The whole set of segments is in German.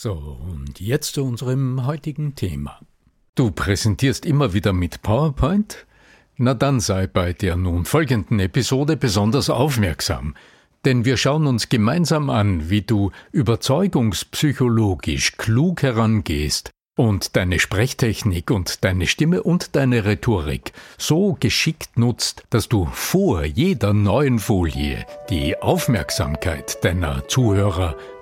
So, und jetzt zu unserem heutigen Thema. Du präsentierst immer wieder mit PowerPoint? Na dann sei bei der nun folgenden Episode besonders aufmerksam, denn wir schauen uns gemeinsam an, wie du überzeugungspsychologisch klug herangehst und deine Sprechtechnik und deine Stimme und deine Rhetorik so geschickt nutzt, dass du vor jeder neuen Folie die Aufmerksamkeit deiner Zuhörer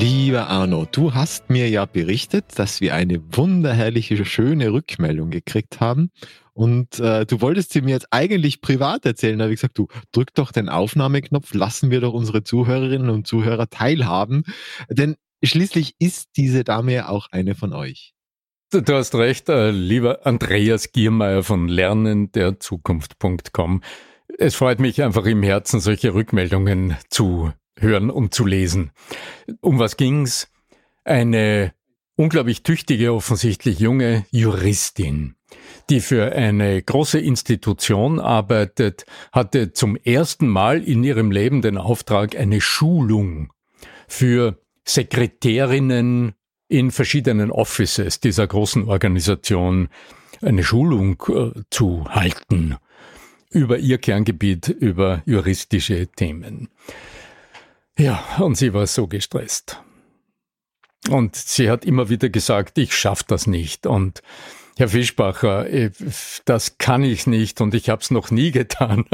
Lieber Arno, du hast mir ja berichtet, dass wir eine wunderherrliche, schöne Rückmeldung gekriegt haben. Und äh, du wolltest sie mir jetzt eigentlich privat erzählen. Da habe ich gesagt, du drück doch den Aufnahmeknopf, lassen wir doch unsere Zuhörerinnen und Zuhörer teilhaben. Denn schließlich ist diese Dame ja auch eine von euch. Du hast recht, äh, lieber Andreas Giermeier von lernenderzukunft.com. Es freut mich einfach im Herzen, solche Rückmeldungen zu hören und zu lesen. Um was ging's? Eine unglaublich tüchtige, offensichtlich junge Juristin, die für eine große Institution arbeitet, hatte zum ersten Mal in ihrem Leben den Auftrag, eine Schulung für Sekretärinnen in verschiedenen Offices dieser großen Organisation eine Schulung äh, zu halten über ihr Kerngebiet, über juristische Themen. Ja, und sie war so gestresst. Und sie hat immer wieder gesagt, ich schaff das nicht. Und Herr Fischbacher, äh, das kann ich nicht und ich habe es noch nie getan.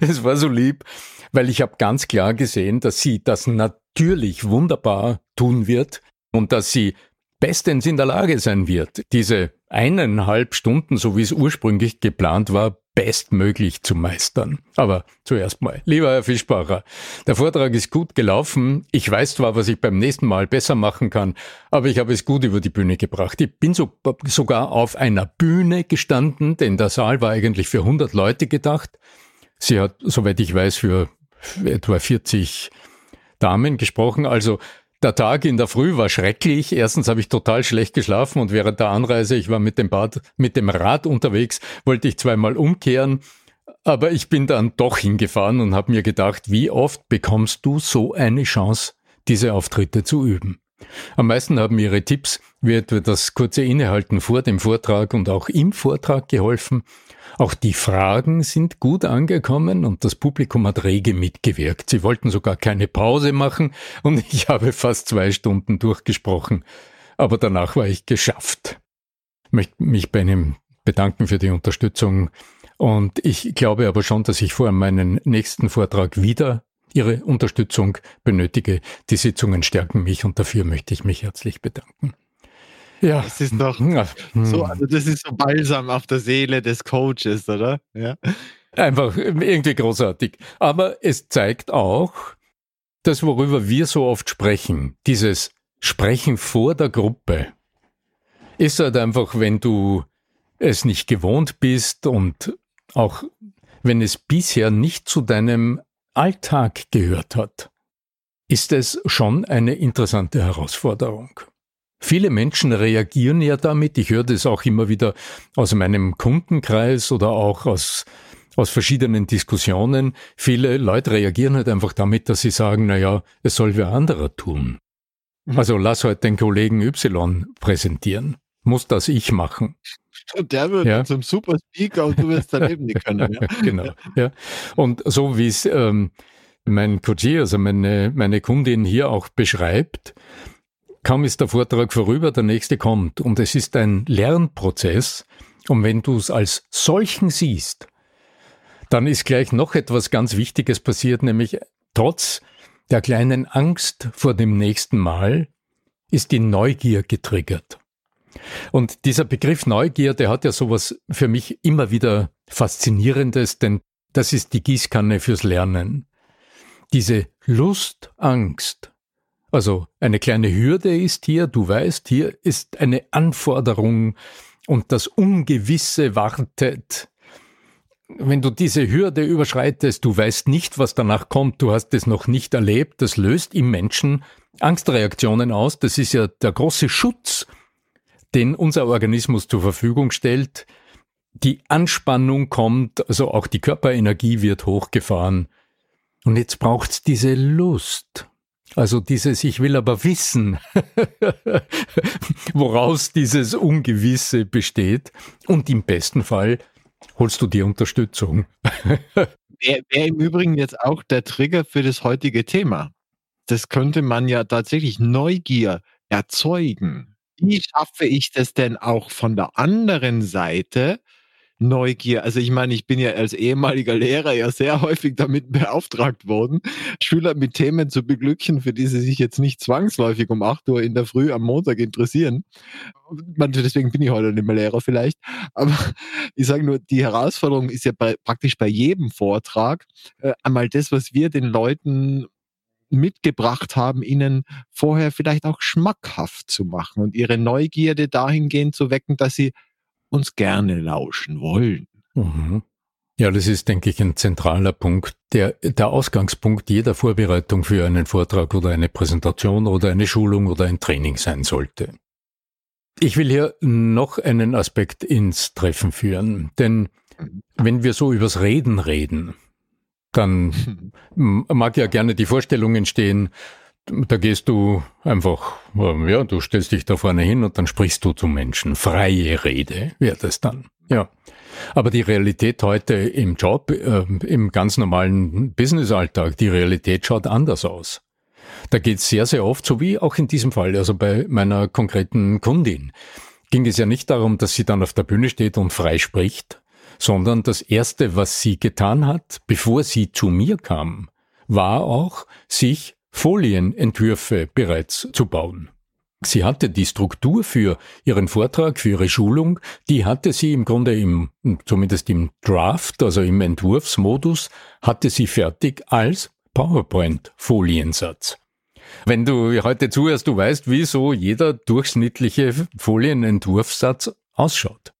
es war so lieb, weil ich habe ganz klar gesehen, dass sie das natürlich wunderbar tun wird und dass sie bestens in der Lage sein wird, diese eineinhalb Stunden, so wie es ursprünglich geplant war, bestmöglich zu meistern. Aber zuerst mal, lieber Herr Fischbacher, der Vortrag ist gut gelaufen. Ich weiß zwar, was ich beim nächsten Mal besser machen kann, aber ich habe es gut über die Bühne gebracht. Ich bin so, sogar auf einer Bühne gestanden, denn der Saal war eigentlich für 100 Leute gedacht. Sie hat, soweit ich weiß, für etwa 40 Damen gesprochen. Also der Tag in der Früh war schrecklich. Erstens habe ich total schlecht geschlafen und während der Anreise, ich war mit dem Bad, mit dem Rad unterwegs, wollte ich zweimal umkehren. Aber ich bin dann doch hingefahren und habe mir gedacht, wie oft bekommst du so eine Chance, diese Auftritte zu üben? Am meisten haben ihre Tipps, wie etwa das kurze Innehalten vor dem Vortrag und auch im Vortrag geholfen. Auch die Fragen sind gut angekommen und das Publikum hat rege mitgewirkt. Sie wollten sogar keine Pause machen und ich habe fast zwei Stunden durchgesprochen. Aber danach war ich geschafft. Ich möchte mich bei Ihnen bedanken für die Unterstützung und ich glaube aber schon, dass ich vor meinem nächsten Vortrag wieder Ihre Unterstützung benötige. Die Sitzungen stärken mich und dafür möchte ich mich herzlich bedanken. Ja. Das ist doch so, also das ist so balsam auf der Seele des Coaches, oder? Ja. Einfach irgendwie großartig. Aber es zeigt auch, das, worüber wir so oft sprechen, dieses Sprechen vor der Gruppe, ist halt einfach, wenn du es nicht gewohnt bist und auch wenn es bisher nicht zu deinem Alltag gehört hat, ist es schon eine interessante Herausforderung. Viele Menschen reagieren ja damit. Ich höre das auch immer wieder aus meinem Kundenkreis oder auch aus, aus verschiedenen Diskussionen. Viele Leute reagieren halt einfach damit, dass sie sagen, na ja, es soll wer anderer tun. Mhm. Also lass halt den Kollegen Y präsentieren. Muss das ich machen. Und der wird ja. zum Super Speaker und du wirst daneben nicht können. Ja? genau. Ja. Und so wie es ähm, mein Coach, also meine, meine Kundin hier auch beschreibt, Kaum ist der Vortrag vorüber, der nächste kommt. Und es ist ein Lernprozess. Und wenn du es als solchen siehst, dann ist gleich noch etwas ganz Wichtiges passiert, nämlich trotz der kleinen Angst vor dem nächsten Mal ist die Neugier getriggert. Und dieser Begriff Neugier, der hat ja sowas für mich immer wieder Faszinierendes, denn das ist die Gießkanne fürs Lernen. Diese Lust, Angst, also eine kleine Hürde ist hier, du weißt, hier ist eine Anforderung und das Ungewisse wartet. Wenn du diese Hürde überschreitest, du weißt nicht, was danach kommt, du hast es noch nicht erlebt, das löst im Menschen Angstreaktionen aus. Das ist ja der große Schutz, den unser Organismus zur Verfügung stellt. Die Anspannung kommt, also auch die Körperenergie wird hochgefahren. Und jetzt braucht's diese Lust. Also dieses Ich will aber wissen, woraus dieses Ungewisse besteht. Und im besten Fall holst du die Unterstützung. Wäre wär im Übrigen jetzt auch der Trigger für das heutige Thema. Das könnte man ja tatsächlich Neugier erzeugen. Wie schaffe ich das denn auch von der anderen Seite, Neugier. Also ich meine, ich bin ja als ehemaliger Lehrer ja sehr häufig damit beauftragt worden, Schüler mit Themen zu beglücken, für die sie sich jetzt nicht zwangsläufig um 8 Uhr in der Früh am Montag interessieren. Deswegen bin ich heute nicht mehr Lehrer vielleicht. Aber ich sage nur, die Herausforderung ist ja bei, praktisch bei jedem Vortrag äh, einmal das, was wir den Leuten mitgebracht haben, ihnen vorher vielleicht auch schmackhaft zu machen und ihre Neugierde dahingehend zu wecken, dass sie uns gerne lauschen wollen. Mhm. Ja, das ist, denke ich, ein zentraler Punkt, der, der Ausgangspunkt jeder Vorbereitung für einen Vortrag oder eine Präsentation oder eine Schulung oder ein Training sein sollte. Ich will hier noch einen Aspekt ins Treffen führen, denn wenn wir so übers Reden reden, dann mag ja gerne die Vorstellung entstehen, da gehst du einfach, ähm, ja, du stellst dich da vorne hin und dann sprichst du zum Menschen. Freie Rede wäre das dann. Ja. Aber die Realität heute im Job, äh, im ganz normalen Businessalltag, die Realität schaut anders aus. Da geht es sehr, sehr oft, so wie auch in diesem Fall, also bei meiner konkreten Kundin, ging es ja nicht darum, dass sie dann auf der Bühne steht und frei spricht, sondern das Erste, was sie getan hat, bevor sie zu mir kam, war auch, sich Folienentwürfe bereits zu bauen. Sie hatte die Struktur für ihren Vortrag, für ihre Schulung, die hatte sie im Grunde im, zumindest im Draft, also im Entwurfsmodus, hatte sie fertig als PowerPoint-Foliensatz. Wenn du heute zuhörst, du weißt, wie so jeder durchschnittliche Folienentwurfssatz ausschaut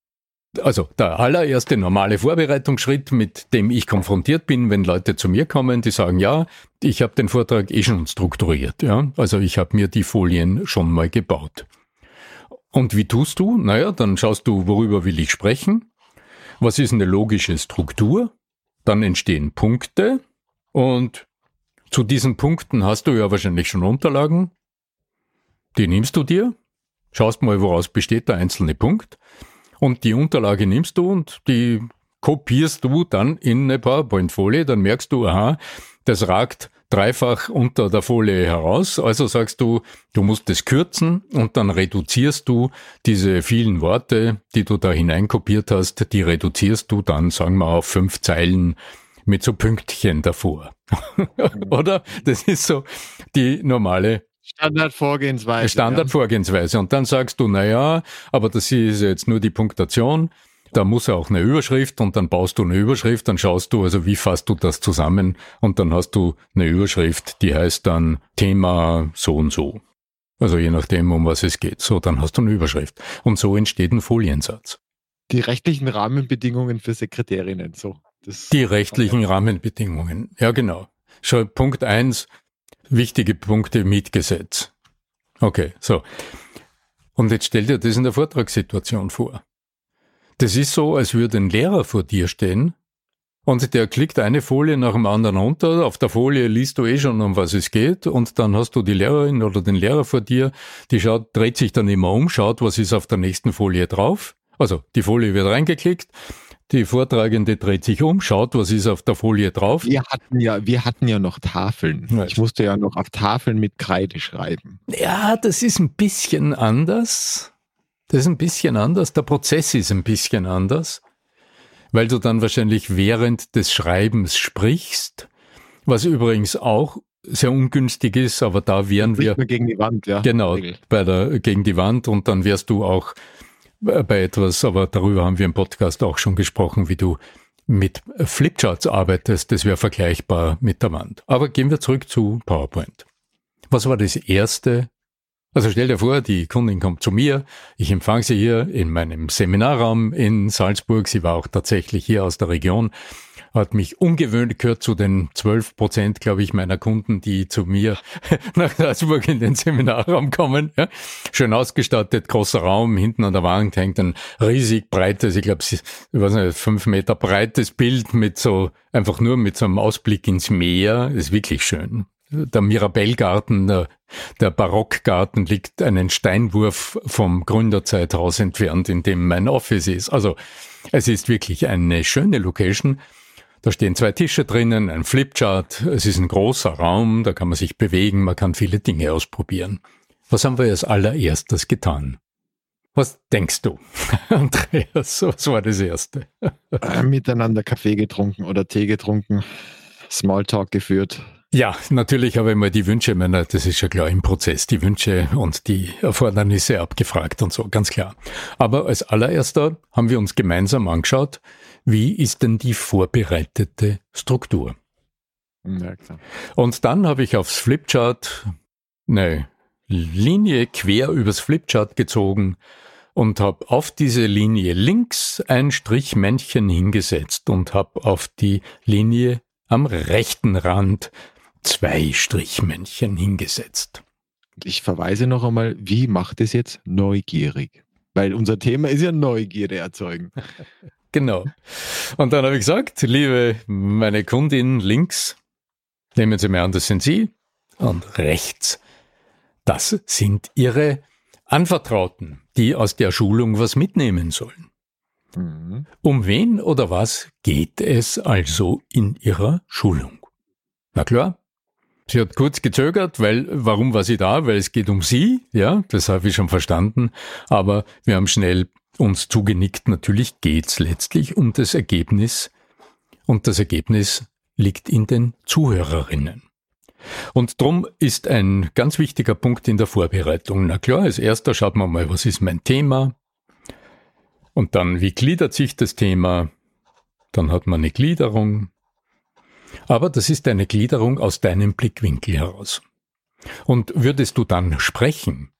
also der allererste normale Vorbereitungsschritt, mit dem ich konfrontiert bin, wenn Leute zu mir kommen, die sagen, ja, ich habe den Vortrag eh schon strukturiert, ja, also ich habe mir die Folien schon mal gebaut. Und wie tust du? Naja, dann schaust du, worüber will ich sprechen? Was ist eine logische Struktur? Dann entstehen Punkte und zu diesen Punkten hast du ja wahrscheinlich schon Unterlagen. Die nimmst du dir, schaust mal, woraus besteht der einzelne Punkt und die Unterlage nimmst du und die kopierst du dann in eine PowerPoint-Folie, dann merkst du, aha, das ragt dreifach unter der Folie heraus. Also sagst du, du musst es kürzen und dann reduzierst du diese vielen Worte, die du da hineinkopiert hast, die reduzierst du dann, sagen wir, auf fünf Zeilen mit so Pünktchen davor. Oder? Das ist so die normale Standardvorgehensweise. Standardvorgehensweise. Und dann sagst du, na ja, aber das ist jetzt nur die Punktation. Da muss ja auch eine Überschrift und dann baust du eine Überschrift, dann schaust du, also wie fasst du das zusammen und dann hast du eine Überschrift, die heißt dann Thema so und so. Also je nachdem, um was es geht. So, dann hast du eine Überschrift. Und so entsteht ein Foliensatz. Die rechtlichen Rahmenbedingungen für Sekretärinnen, so. Das die rechtlichen Rahmenbedingungen, ja genau. Schon Punkt eins wichtige Punkte Mietgesetz. Okay, so. Und jetzt stell dir das in der Vortragssituation vor. Das ist so, als würde ein Lehrer vor dir stehen und der klickt eine Folie nach dem anderen runter. Auf der Folie liest du eh schon, um was es geht. Und dann hast du die Lehrerin oder den Lehrer vor dir, die schaut, dreht sich dann immer um, schaut, was ist auf der nächsten Folie drauf. Also die Folie wird reingeklickt. Die Vortragende dreht sich um, schaut, was ist auf der Folie drauf. Wir hatten ja, wir hatten ja noch Tafeln. Ich musste ja noch auf Tafeln mit Kreide schreiben. Ja, das ist ein bisschen anders. Das ist ein bisschen anders. Der Prozess ist ein bisschen anders weil du dann wahrscheinlich während des Schreibens sprichst, was übrigens auch sehr ungünstig ist, aber da wären wir gegen die Wand, ja. Genau, bei der gegen die Wand und dann wärst du auch bei etwas, aber darüber haben wir im Podcast auch schon gesprochen, wie du mit Flipcharts arbeitest, das wäre vergleichbar mit der Wand. Aber gehen wir zurück zu PowerPoint. Was war das erste, also stell dir vor, die Kundin kommt zu mir, ich empfange sie hier in meinem Seminarraum in Salzburg, sie war auch tatsächlich hier aus der Region, hat mich ungewöhnlich gehört zu den 12 Prozent, glaube ich, meiner Kunden, die zu mir nach Salzburg in den Seminarraum kommen. Ja. Schön ausgestattet, großer Raum, hinten an der Wand hängt ein riesig breites, ich glaube, ich weiß nicht, fünf Meter breites Bild mit so, einfach nur mit so einem Ausblick ins Meer, ist wirklich schön der Mirabellgarten, der, der Barockgarten liegt einen Steinwurf vom Gründerzeithaus entfernt, in dem mein Office ist. Also es ist wirklich eine schöne Location. Da stehen zwei Tische drinnen, ein Flipchart, es ist ein großer Raum, da kann man sich bewegen, man kann viele Dinge ausprobieren. Was haben wir als allererstes getan? Was denkst du, Andreas? Was war das Erste? Äh, miteinander Kaffee getrunken oder Tee getrunken, Smalltalk geführt, ja, natürlich habe ich mal die Wünsche meiner, das ist ja klar im Prozess, die Wünsche und die Erfordernisse abgefragt und so, ganz klar. Aber als allererster haben wir uns gemeinsam angeschaut, wie ist denn die vorbereitete Struktur? Ja. Und dann habe ich aufs Flipchart eine Linie quer übers Flipchart gezogen und habe auf diese Linie links ein Strichmännchen hingesetzt und habe auf die Linie am rechten Rand zwei Strichmännchen hingesetzt. Ich verweise noch einmal, wie macht es jetzt neugierig? Weil unser Thema ist ja Neugierde erzeugen. genau. Und dann habe ich gesagt, liebe meine Kundin links, nehmen Sie mir an, das sind Sie. Und rechts, das sind Ihre Anvertrauten, die aus der Schulung was mitnehmen sollen. Mhm. Um wen oder was geht es also in Ihrer Schulung? Na klar, Sie hat kurz gezögert, weil, warum war sie da? Weil es geht um sie, ja, das habe ich schon verstanden. Aber wir haben schnell uns zugenickt. Natürlich geht's letztlich um das Ergebnis. Und das Ergebnis liegt in den Zuhörerinnen. Und drum ist ein ganz wichtiger Punkt in der Vorbereitung. Na klar, als erster schaut man mal, was ist mein Thema? Und dann, wie gliedert sich das Thema? Dann hat man eine Gliederung. Aber das ist eine Gliederung aus deinem Blickwinkel heraus. Und würdest du dann sprechen,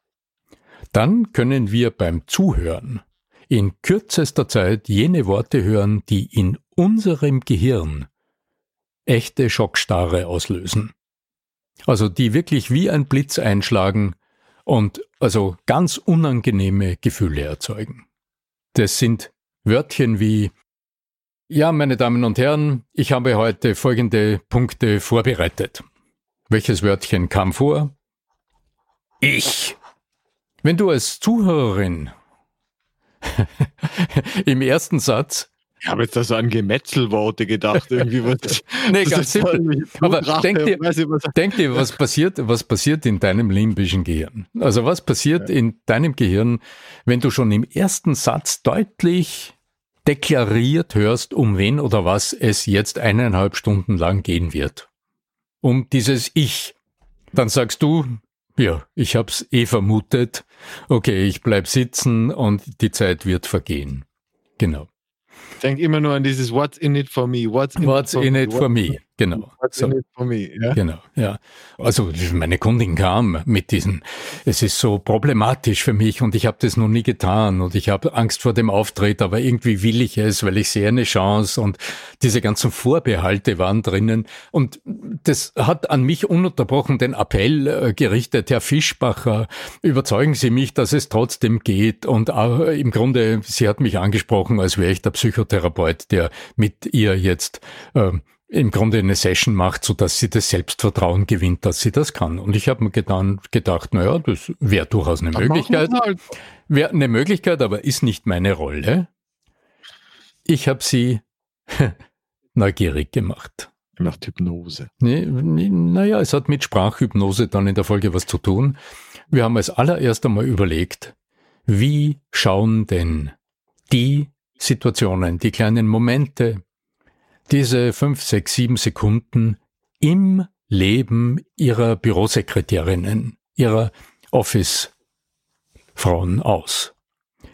dann können wir beim Zuhören in kürzester Zeit jene Worte hören, die in unserem Gehirn echte Schockstarre auslösen. Also die wirklich wie ein Blitz einschlagen und also ganz unangenehme Gefühle erzeugen. Das sind Wörtchen wie ja, meine Damen und Herren, ich habe heute folgende Punkte vorbereitet. Welches Wörtchen kam vor? Ich. Wenn du als Zuhörerin im ersten Satz ich habe jetzt also an Gemetzelworte gedacht, irgendwie was. nee, ganz simpel. Aber denk dir, denk dir, was passiert, was passiert in deinem limbischen Gehirn? Also was passiert ja. in deinem Gehirn, wenn du schon im ersten Satz deutlich deklariert hörst, um wen oder was es jetzt eineinhalb Stunden lang gehen wird. Um dieses Ich. Dann sagst du, ja, ich hab's eh vermutet. Okay, ich bleib sitzen und die Zeit wird vergehen. Genau. Denk immer nur an dieses What's in it for me? What's in, What's it, for in it for me? Genau. So. Ja? Genau, ja. Also meine Kundin kam mit diesen, es ist so problematisch für mich und ich habe das noch nie getan und ich habe Angst vor dem Auftritt, aber irgendwie will ich es, weil ich sehe eine Chance und diese ganzen Vorbehalte waren drinnen und das hat an mich ununterbrochen den Appell äh, gerichtet, Herr Fischbacher, überzeugen Sie mich, dass es trotzdem geht und im Grunde, sie hat mich angesprochen, als wäre ich der Psychotherapeut, der mit ihr jetzt äh, im Grunde eine Session macht, so dass sie das Selbstvertrauen gewinnt, dass sie das kann. Und ich habe mir getan, gedacht, naja, das wäre durchaus eine Dann Möglichkeit. Halt. Wäre eine Möglichkeit, aber ist nicht meine Rolle. Ich habe sie neugierig gemacht. Macht Hypnose. Nee, nee, naja, es hat mit Sprachhypnose dann in der Folge was zu tun. Wir haben als allererst einmal überlegt, wie schauen denn die Situationen, die kleinen Momente, diese fünf, sechs, sieben Sekunden im Leben ihrer Bürosekretärinnen, ihrer Office-Frauen aus,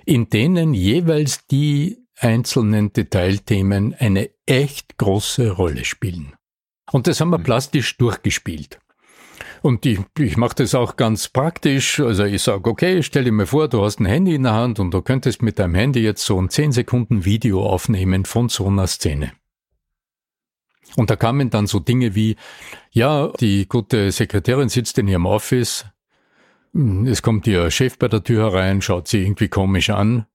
in denen jeweils die einzelnen Detailthemen eine echt große Rolle spielen. Und das haben wir mhm. plastisch durchgespielt. Und ich, ich mache das auch ganz praktisch. Also ich sage, okay, stell dir mal vor, du hast ein Handy in der Hand und du könntest mit deinem Handy jetzt so ein 10 Sekunden Video aufnehmen von so einer Szene. Und da kamen dann so Dinge wie, ja, die gute Sekretärin sitzt in ihrem Office, es kommt ihr Chef bei der Tür herein, schaut sie irgendwie komisch an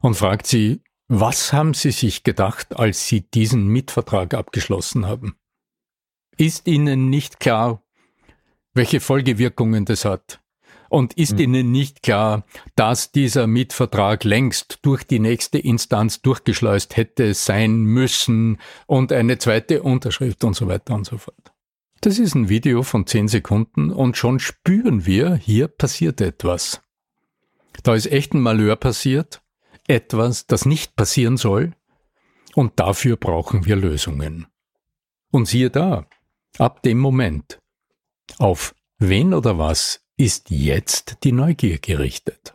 und fragt sie, was haben Sie sich gedacht, als Sie diesen Mietvertrag abgeschlossen haben? Ist Ihnen nicht klar, welche Folgewirkungen das hat? Und ist mhm. Ihnen nicht klar, dass dieser Mietvertrag längst durch die nächste Instanz durchgeschleust hätte sein müssen und eine zweite Unterschrift und so weiter und so fort? Das ist ein Video von zehn Sekunden und schon spüren wir, hier passiert etwas. Da ist echt ein Malheur passiert, etwas, das nicht passieren soll, und dafür brauchen wir Lösungen. Und siehe da, ab dem Moment, auf wen oder was ist jetzt die Neugier gerichtet.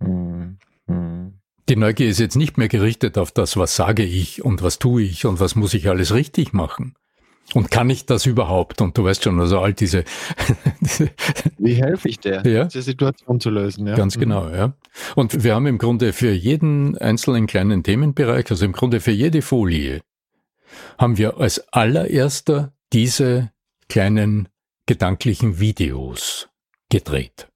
Mhm. Die Neugier ist jetzt nicht mehr gerichtet auf das, was sage ich und was tue ich und was muss ich alles richtig machen. Und kann ich das überhaupt? Und du weißt schon, also all diese. Wie helfe ich der, ja? diese Situation zu lösen? Ja? Ganz mhm. genau, ja. Und wir haben im Grunde für jeden einzelnen kleinen Themenbereich, also im Grunde für jede Folie, haben wir als allererster diese kleinen gedanklichen Videos gedreht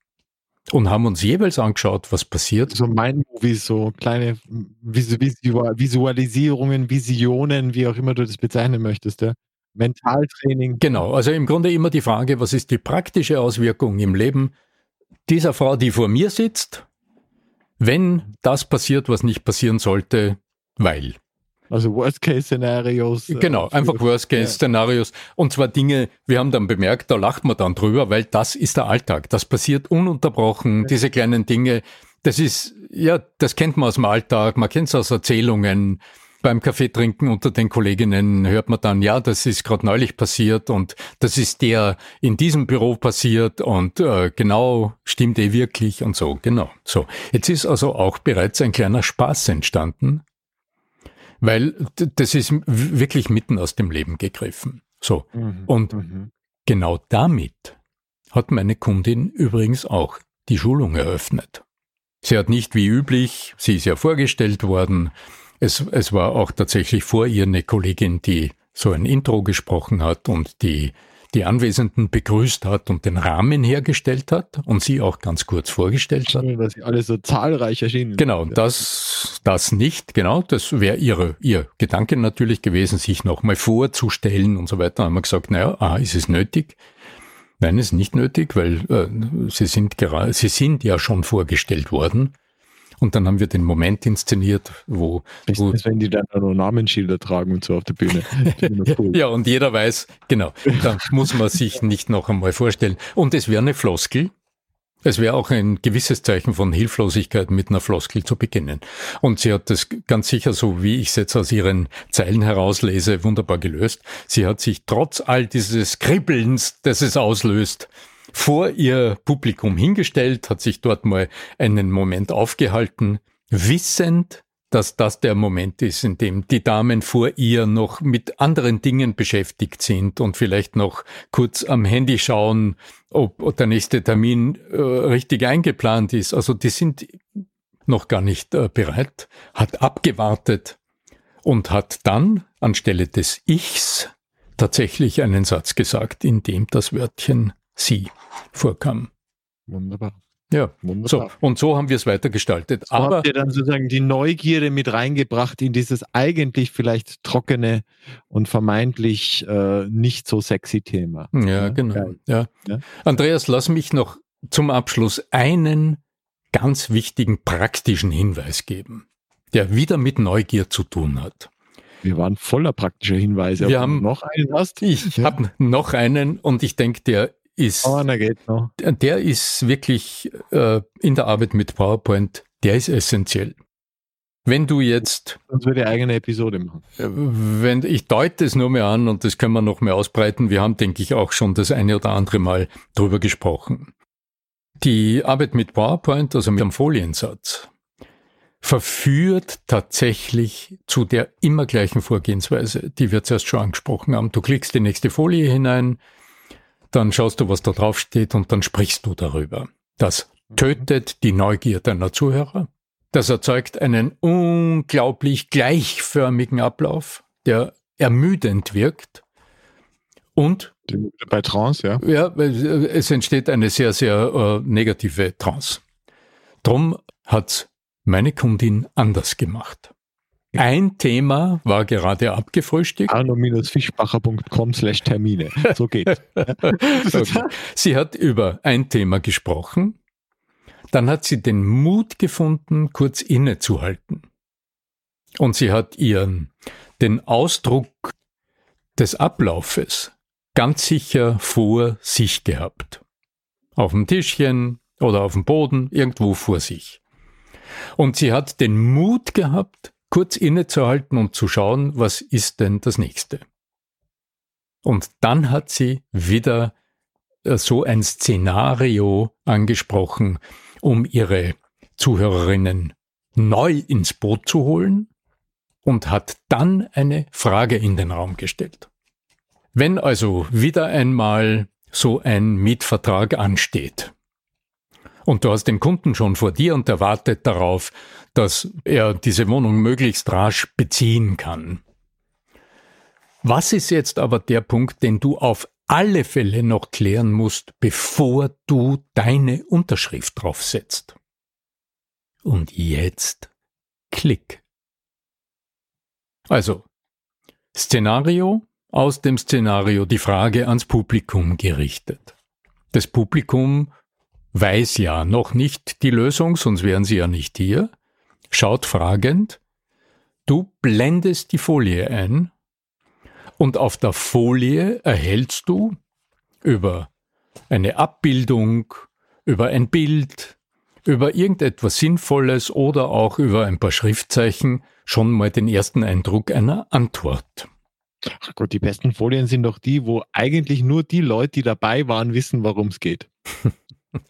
und haben uns jeweils angeschaut, was passiert. So mein Movie, so kleine Visualisierungen, Visionen, wie auch immer du das bezeichnen möchtest, ja. Mentaltraining. Genau, also im Grunde immer die Frage, was ist die praktische Auswirkung im Leben dieser Frau, die vor mir sitzt, wenn das passiert, was nicht passieren sollte, weil. Also Worst-Case-Szenarios. Äh, genau, einfach Worst-Case-Szenarios. Und zwar Dinge, wir haben dann bemerkt, da lacht man dann drüber, weil das ist der Alltag. Das passiert ununterbrochen, diese kleinen Dinge. Das ist, ja, das kennt man aus dem Alltag, man kennt es aus Erzählungen. Beim Kaffee trinken unter den Kolleginnen hört man dann, ja, das ist gerade neulich passiert und das ist der in diesem Büro passiert und äh, genau stimmt eh wirklich und so, genau. So, jetzt ist also auch bereits ein kleiner Spaß entstanden, weil das ist wirklich mitten aus dem Leben gegriffen. So. Mhm. Und mhm. genau damit hat meine Kundin übrigens auch die Schulung eröffnet. Sie hat nicht wie üblich, sie ist ja vorgestellt worden, es, es war auch tatsächlich vor ihr eine Kollegin, die so ein Intro gesprochen hat und die die Anwesenden begrüßt hat und den Rahmen hergestellt hat und sie auch ganz kurz vorgestellt hat. Dass sie alle so zahlreich erschienen Genau, das, das nicht, genau, das wäre ihre, ihr Gedanke natürlich gewesen, sich nochmal vorzustellen und so weiter. Da haben wir gesagt, naja, ah, ist es nötig? Nein, ist nicht nötig, weil äh, sie sind gerade, sie sind ja schon vorgestellt worden. Und dann haben wir den Moment inszeniert, wo. wo das, wenn die dann noch Namensschilder tragen und so auf der Bühne. Cool. ja, und jeder weiß, genau, da muss man sich nicht noch einmal vorstellen. Und es wäre eine Floskel. Es wäre auch ein gewisses Zeichen von Hilflosigkeit, mit einer Floskel zu beginnen. Und sie hat das ganz sicher, so wie ich es jetzt aus ihren Zeilen herauslese, wunderbar gelöst. Sie hat sich trotz all dieses Kribbelns, das es auslöst, vor ihr Publikum hingestellt, hat sich dort mal einen Moment aufgehalten, wissend, dass das der Moment ist, in dem die Damen vor ihr noch mit anderen Dingen beschäftigt sind und vielleicht noch kurz am Handy schauen, ob der nächste Termin äh, richtig eingeplant ist. Also die sind noch gar nicht äh, bereit, hat abgewartet und hat dann anstelle des Ichs tatsächlich einen Satz gesagt, in dem das Wörtchen sie vorkam. Wunderbar. Ja, Wunderbar. so und so haben wir es weitergestaltet. So Aber habt ihr dann sozusagen die Neugierde mit reingebracht in dieses eigentlich vielleicht trockene und vermeintlich äh, nicht so sexy Thema. Ja, genau. Ja. ja. Andreas, lass mich noch zum Abschluss einen ganz wichtigen praktischen Hinweis geben, der wieder mit Neugier zu tun hat. Wir waren voller praktischer Hinweise. Wir haben noch einen hast. Ich ja. habe noch einen und ich denke, der ist, oh, na geht noch. der ist wirklich äh, in der Arbeit mit PowerPoint, der ist essentiell. Wenn du jetzt. Sonst würde eigene Episode machen. Äh, wenn, ich deute es nur mehr an und das können wir noch mehr ausbreiten. Wir haben, denke ich, auch schon das eine oder andere Mal drüber gesprochen. Die Arbeit mit PowerPoint, also mit einem Foliensatz, verführt tatsächlich zu der immer gleichen Vorgehensweise, die wir zuerst schon angesprochen haben. Du klickst die nächste Folie hinein, dann schaust du, was da drauf steht und dann sprichst du darüber. Das tötet die Neugier deiner Zuhörer. Das erzeugt einen unglaublich gleichförmigen Ablauf, der ermüdend wirkt. Und bei Trance, ja. Ja, es entsteht eine sehr, sehr äh, negative Trance. Drum hat's meine Kundin anders gemacht. Ein Thema war gerade abgefrühstückt. arno-fischbacher.com slash Termine. So geht's. okay. Sie hat über ein Thema gesprochen. Dann hat sie den Mut gefunden, kurz innezuhalten. Und sie hat ihren, den Ausdruck des Ablaufes ganz sicher vor sich gehabt. Auf dem Tischchen oder auf dem Boden, irgendwo vor sich. Und sie hat den Mut gehabt, kurz innezuhalten und zu schauen, was ist denn das nächste. Und dann hat sie wieder äh, so ein Szenario angesprochen, um ihre Zuhörerinnen neu ins Boot zu holen und hat dann eine Frage in den Raum gestellt. Wenn also wieder einmal so ein Mietvertrag ansteht, und du hast den Kunden schon vor dir und er wartet darauf, dass er diese Wohnung möglichst rasch beziehen kann. Was ist jetzt aber der Punkt, den du auf alle Fälle noch klären musst, bevor du deine Unterschrift draufsetzt? Und jetzt Klick. Also, Szenario, aus dem Szenario die Frage ans Publikum gerichtet. Das Publikum weiß ja noch nicht die Lösung, sonst wären sie ja nicht hier, schaut fragend, du blendest die Folie ein und auf der Folie erhältst du über eine Abbildung, über ein Bild, über irgendetwas Sinnvolles oder auch über ein paar Schriftzeichen schon mal den ersten Eindruck einer Antwort. Ach Gott, die besten Folien sind doch die, wo eigentlich nur die Leute, die dabei waren, wissen, worum es geht.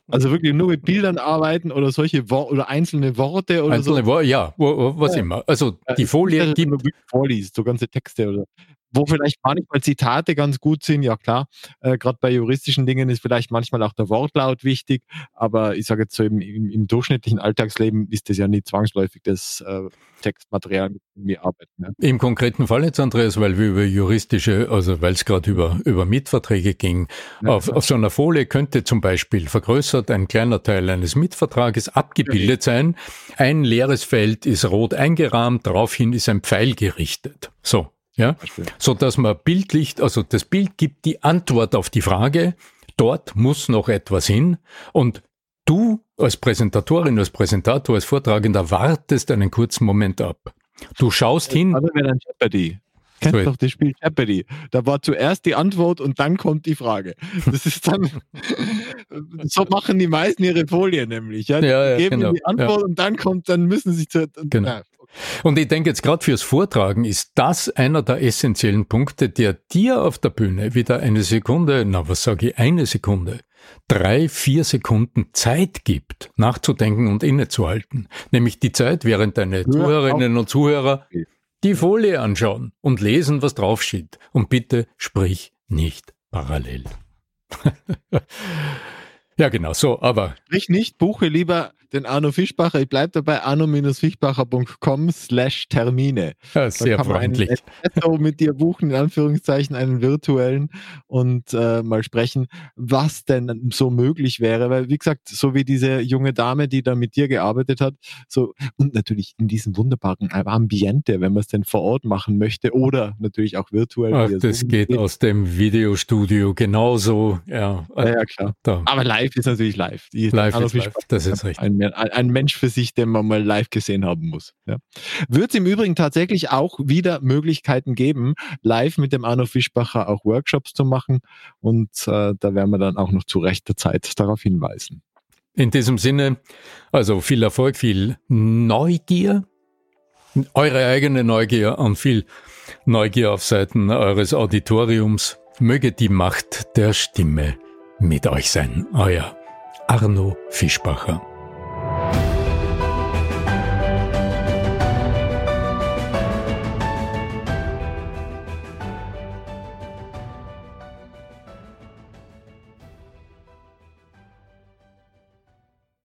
Also wirklich nur mit Bildern arbeiten oder solche Wor oder einzelne Worte oder einzelne so. Worte, ja, was ja. immer. Also die Folie gibt. Vorliest, so ganze Texte oder wo vielleicht manchmal Zitate ganz gut sind, ja klar. Äh, Gerade bei juristischen Dingen ist vielleicht manchmal auch der Wortlaut wichtig, aber ich sage jetzt so im, im, im, durchschnittlichen Alltagsleben ist das ja nicht zwangsläufig das äh, Textmaterial, mit dem wir arbeiten. Ja. Im konkreten Fall jetzt, Andreas, weil wir über juristische, also weil es gerade über, über Mietverträge ging, ja, auf, auf so einer Folie könnte zum Beispiel vergrößert ein kleiner Teil eines Mietvertrages abgebildet sein. Ein leeres Feld ist rot eingerahmt, daraufhin ist ein Pfeil gerichtet. So, ja, so dass man bildlich, also das Bild gibt die Antwort auf die Frage, dort muss noch etwas hin und du als Präsentatorin, als Präsentator, als Vortragender wartest einen kurzen Moment ab. Du schaust hin. Also wenn ein Jeopardy. Kennst so, doch das Spiel Jeopardy. Da war zuerst die Antwort und dann kommt die Frage. Das ist dann, so machen die meisten ihre Folien nämlich. Ja? ja, ja geben genau, die Antwort ja. und dann kommt, dann müssen sie zu, genau. Na, und ich denke jetzt gerade fürs Vortragen ist das einer der essentiellen Punkte, der dir auf der Bühne wieder eine Sekunde, na was sage ich, eine Sekunde drei, vier Sekunden Zeit gibt, nachzudenken und innezuhalten. Nämlich die Zeit, während deine Zuhörerinnen und Zuhörer die Folie anschauen und lesen, was draufsteht. Und bitte sprich nicht parallel. ja, genau, so, aber. Sprich nicht, buche lieber den Arno Fischbacher. Ich bleibe dabei, arno-fischbacher.com slash Termine. Ja, sehr da kann freundlich. Man mit dir buchen, in Anführungszeichen, einen virtuellen und äh, mal sprechen, was denn so möglich wäre. Weil, wie gesagt, so wie diese junge Dame, die da mit dir gearbeitet hat, so und natürlich in diesem wunderbaren Ambiente, wenn man es denn vor Ort machen möchte oder natürlich auch virtuell. Ach, das geht, geht aus dem Videostudio genauso. Ja, ja, ja klar. Da. Aber live ist natürlich live. Die live ist live, das ist richtig. Ein ein Mensch für sich, den man mal live gesehen haben muss. Ja. Wird es im Übrigen tatsächlich auch wieder Möglichkeiten geben, live mit dem Arno Fischbacher auch Workshops zu machen. Und äh, da werden wir dann auch noch zu rechter Zeit darauf hinweisen. In diesem Sinne, also viel Erfolg, viel Neugier, eure eigene Neugier und viel Neugier auf Seiten eures Auditoriums. Möge die Macht der Stimme mit euch sein. Euer Arno Fischbacher.